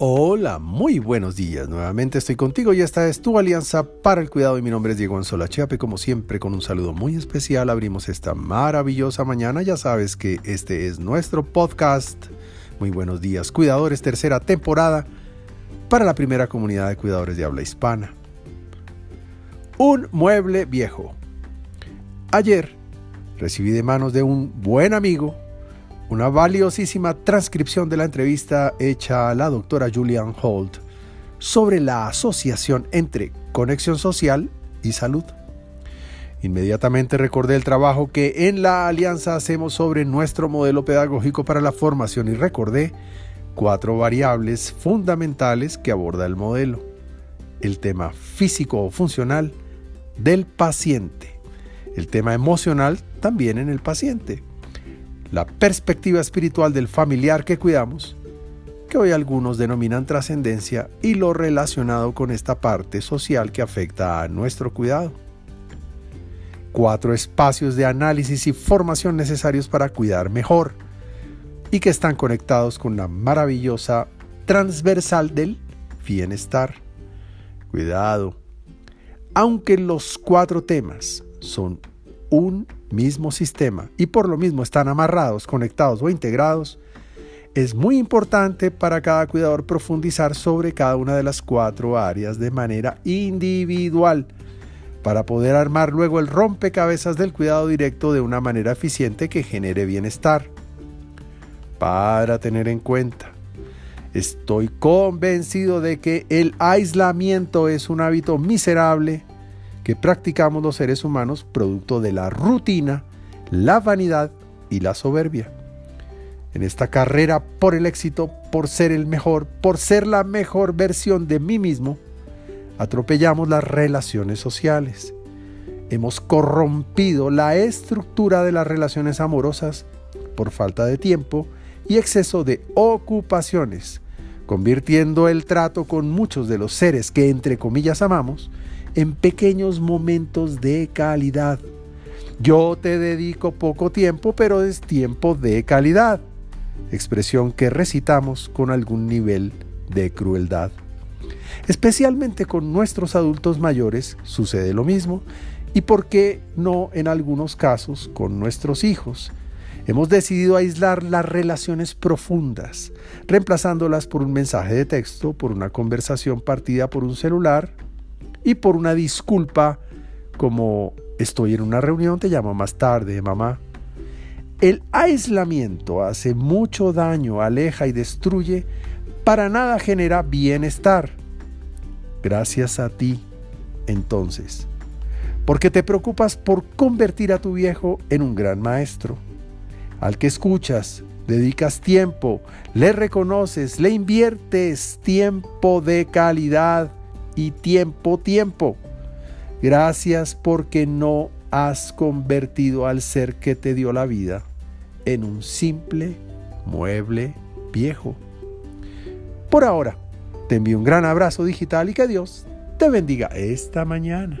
Hola, muy buenos días. Nuevamente estoy contigo y esta es tu alianza para el cuidado y mi nombre es Diego Anzola Chiape. Como siempre, con un saludo muy especial abrimos esta maravillosa mañana. Ya sabes que este es nuestro podcast. Muy buenos días, cuidadores, tercera temporada para la primera comunidad de cuidadores de habla hispana. Un mueble viejo. Ayer recibí de manos de un buen amigo una valiosísima transcripción de la entrevista hecha a la doctora Julian Holt sobre la asociación entre conexión social y salud. Inmediatamente recordé el trabajo que en la alianza hacemos sobre nuestro modelo pedagógico para la formación y recordé cuatro variables fundamentales que aborda el modelo. El tema físico o funcional del paciente. El tema emocional también en el paciente la perspectiva espiritual del familiar que cuidamos, que hoy algunos denominan trascendencia, y lo relacionado con esta parte social que afecta a nuestro cuidado. Cuatro espacios de análisis y formación necesarios para cuidar mejor y que están conectados con la maravillosa transversal del bienestar. Cuidado. Aunque los cuatro temas son un mismo sistema y por lo mismo están amarrados, conectados o integrados, es muy importante para cada cuidador profundizar sobre cada una de las cuatro áreas de manera individual para poder armar luego el rompecabezas del cuidado directo de una manera eficiente que genere bienestar. Para tener en cuenta, estoy convencido de que el aislamiento es un hábito miserable que practicamos los seres humanos producto de la rutina, la vanidad y la soberbia. En esta carrera por el éxito, por ser el mejor, por ser la mejor versión de mí mismo, atropellamos las relaciones sociales. Hemos corrompido la estructura de las relaciones amorosas por falta de tiempo y exceso de ocupaciones, convirtiendo el trato con muchos de los seres que entre comillas amamos en pequeños momentos de calidad. Yo te dedico poco tiempo, pero es tiempo de calidad. Expresión que recitamos con algún nivel de crueldad. Especialmente con nuestros adultos mayores sucede lo mismo y por qué no en algunos casos con nuestros hijos. Hemos decidido aislar las relaciones profundas, reemplazándolas por un mensaje de texto, por una conversación partida por un celular, y por una disculpa como estoy en una reunión, te llamo más tarde, mamá. El aislamiento hace mucho daño, aleja y destruye, para nada genera bienestar. Gracias a ti, entonces, porque te preocupas por convertir a tu viejo en un gran maestro, al que escuchas, dedicas tiempo, le reconoces, le inviertes tiempo de calidad y tiempo, tiempo. Gracias porque no has convertido al ser que te dio la vida en un simple mueble viejo. Por ahora, te envío un gran abrazo digital y que Dios te bendiga esta mañana.